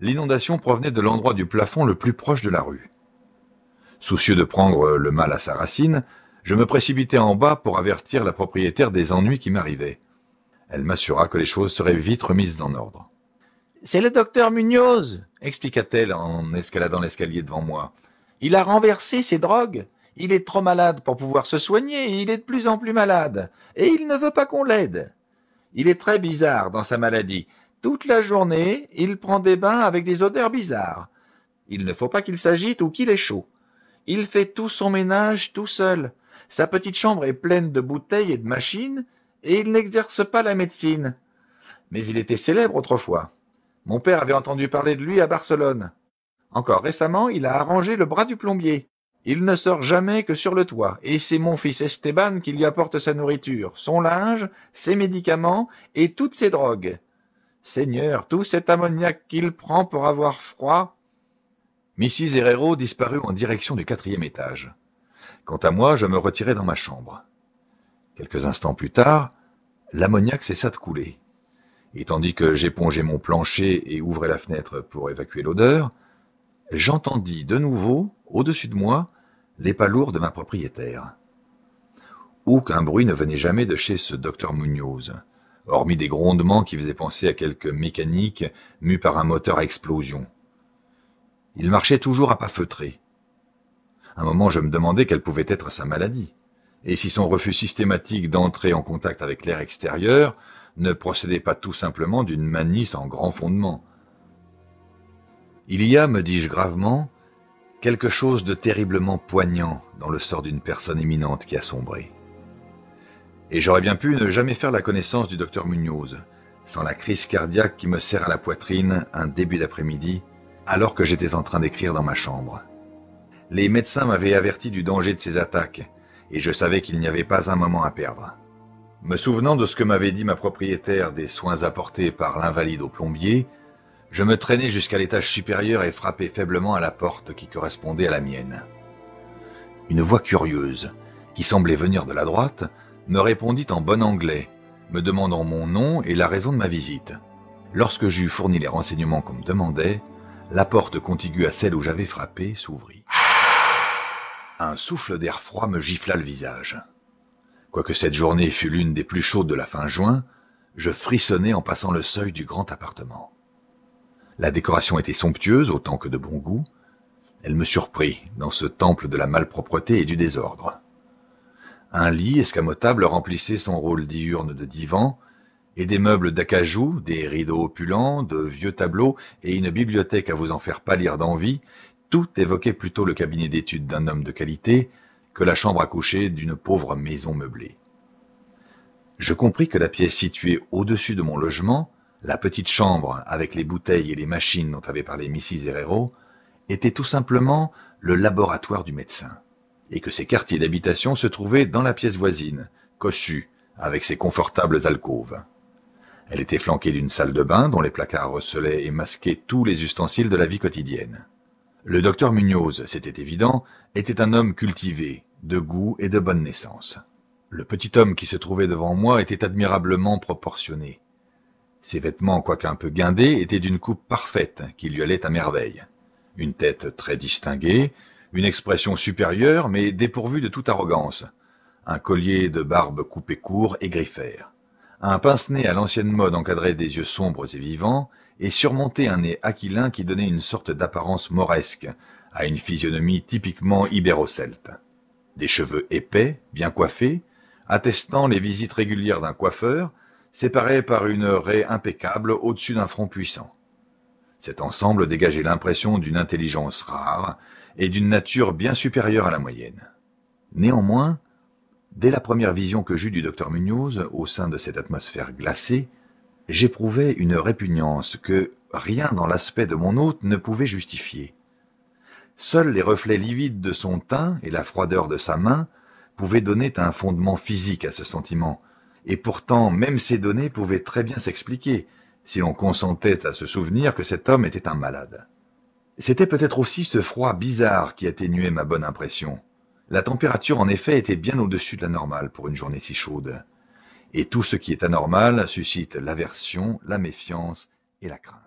l'inondation provenait de l'endroit du plafond le plus proche de la rue. Soucieux de prendre le mal à sa racine, je me précipitai en bas pour avertir la propriétaire des ennuis qui m'arrivaient. Elle m'assura que les choses seraient vite remises en ordre. C'est le docteur Munoz, expliqua-t-elle en escaladant l'escalier devant moi. Il a renversé ses drogues. Il est trop malade pour pouvoir se soigner il est de plus en plus malade. Et il ne veut pas qu'on l'aide. Il est très bizarre dans sa maladie. Toute la journée, il prend des bains avec des odeurs bizarres. Il ne faut pas qu'il s'agite ou qu'il ait chaud. Il fait tout son ménage tout seul. Sa petite chambre est pleine de bouteilles et de machines, et il n'exerce pas la médecine. Mais il était célèbre autrefois. Mon père avait entendu parler de lui à Barcelone. Encore récemment, il a arrangé le bras du plombier. Il ne sort jamais que sur le toit, et c'est mon fils Esteban qui lui apporte sa nourriture, son linge, ses médicaments et toutes ses drogues. Seigneur, tout cet ammoniaque qu'il prend pour avoir froid. Mrs. Herrero disparut en direction du quatrième étage. Quant à moi, je me retirai dans ma chambre. Quelques instants plus tard, l'ammoniaque cessa de couler. Et tandis que j'épongeais mon plancher et ouvrais la fenêtre pour évacuer l'odeur, j'entendis de nouveau, au-dessus de moi, les pas lourds de ma propriétaire. Aucun bruit ne venait jamais de chez ce docteur Munoz, hormis des grondements qui faisaient penser à quelque mécanique mue par un moteur à explosion. Il marchait toujours à pas feutrés, un moment, je me demandais quelle pouvait être sa maladie, et si son refus systématique d'entrer en contact avec l'air extérieur ne procédait pas tout simplement d'une manie sans grand fondement. Il y a, me dis-je gravement, quelque chose de terriblement poignant dans le sort d'une personne éminente qui a sombré. Et j'aurais bien pu ne jamais faire la connaissance du docteur Munoz, sans la crise cardiaque qui me serre à la poitrine un début d'après-midi, alors que j'étais en train d'écrire dans ma chambre. Les médecins m'avaient averti du danger de ces attaques, et je savais qu'il n'y avait pas un moment à perdre. Me souvenant de ce que m'avait dit ma propriétaire des soins apportés par l'invalide au plombier, je me traînai jusqu'à l'étage supérieur et frappai faiblement à la porte qui correspondait à la mienne. Une voix curieuse, qui semblait venir de la droite, me répondit en bon anglais, me demandant mon nom et la raison de ma visite. Lorsque j'eus fourni les renseignements qu'on me demandait, la porte contiguë à celle où j'avais frappé s'ouvrit. Un souffle d'air froid me gifla le visage. Quoique cette journée fût l'une des plus chaudes de la fin juin, je frissonnais en passant le seuil du grand appartement. La décoration était somptueuse autant que de bon goût. Elle me surprit dans ce temple de la malpropreté et du désordre. Un lit escamotable remplissait son rôle diurne de divan, et des meubles d'acajou, des rideaux opulents, de vieux tableaux et une bibliothèque à vous en faire pâlir d'envie tout évoquait plutôt le cabinet d'études d'un homme de qualité que la chambre à coucher d'une pauvre maison meublée. Je compris que la pièce située au-dessus de mon logement, la petite chambre avec les bouteilles et les machines dont avait parlé Mrs. Herrero, était tout simplement le laboratoire du médecin, et que ses quartiers d'habitation se trouvaient dans la pièce voisine, cossue, avec ses confortables alcôves. Elle était flanquée d'une salle de bain dont les placards recelaient et masquaient tous les ustensiles de la vie quotidienne. Le docteur Munoz, c'était évident, était un homme cultivé, de goût et de bonne naissance. Le petit homme qui se trouvait devant moi était admirablement proportionné. Ses vêtements, quoique un peu guindés, étaient d'une coupe parfaite, qui lui allait à merveille. Une tête très distinguée, une expression supérieure, mais dépourvue de toute arrogance. Un collier de barbe coupé court et griffère. Un pince-nez à l'ancienne mode encadrait des yeux sombres et vivants, et surmontait un nez aquilin qui donnait une sorte d'apparence moresque à une physionomie typiquement ibéro-celte. Des cheveux épais, bien coiffés, attestant les visites régulières d'un coiffeur, séparés par une raie impeccable au-dessus d'un front puissant. Cet ensemble dégageait l'impression d'une intelligence rare et d'une nature bien supérieure à la moyenne. Néanmoins, dès la première vision que j'eus du docteur Munoz au sein de cette atmosphère glacée, j'éprouvais une répugnance que rien dans l'aspect de mon hôte ne pouvait justifier. Seuls les reflets livides de son teint et la froideur de sa main pouvaient donner un fondement physique à ce sentiment, et pourtant même ces données pouvaient très bien s'expliquer, si l'on consentait à se souvenir que cet homme était un malade. C'était peut-être aussi ce froid bizarre qui atténuait ma bonne impression. La température en effet était bien au-dessus de la normale pour une journée si chaude et tout ce qui est anormal suscite l'aversion, la méfiance et la crainte.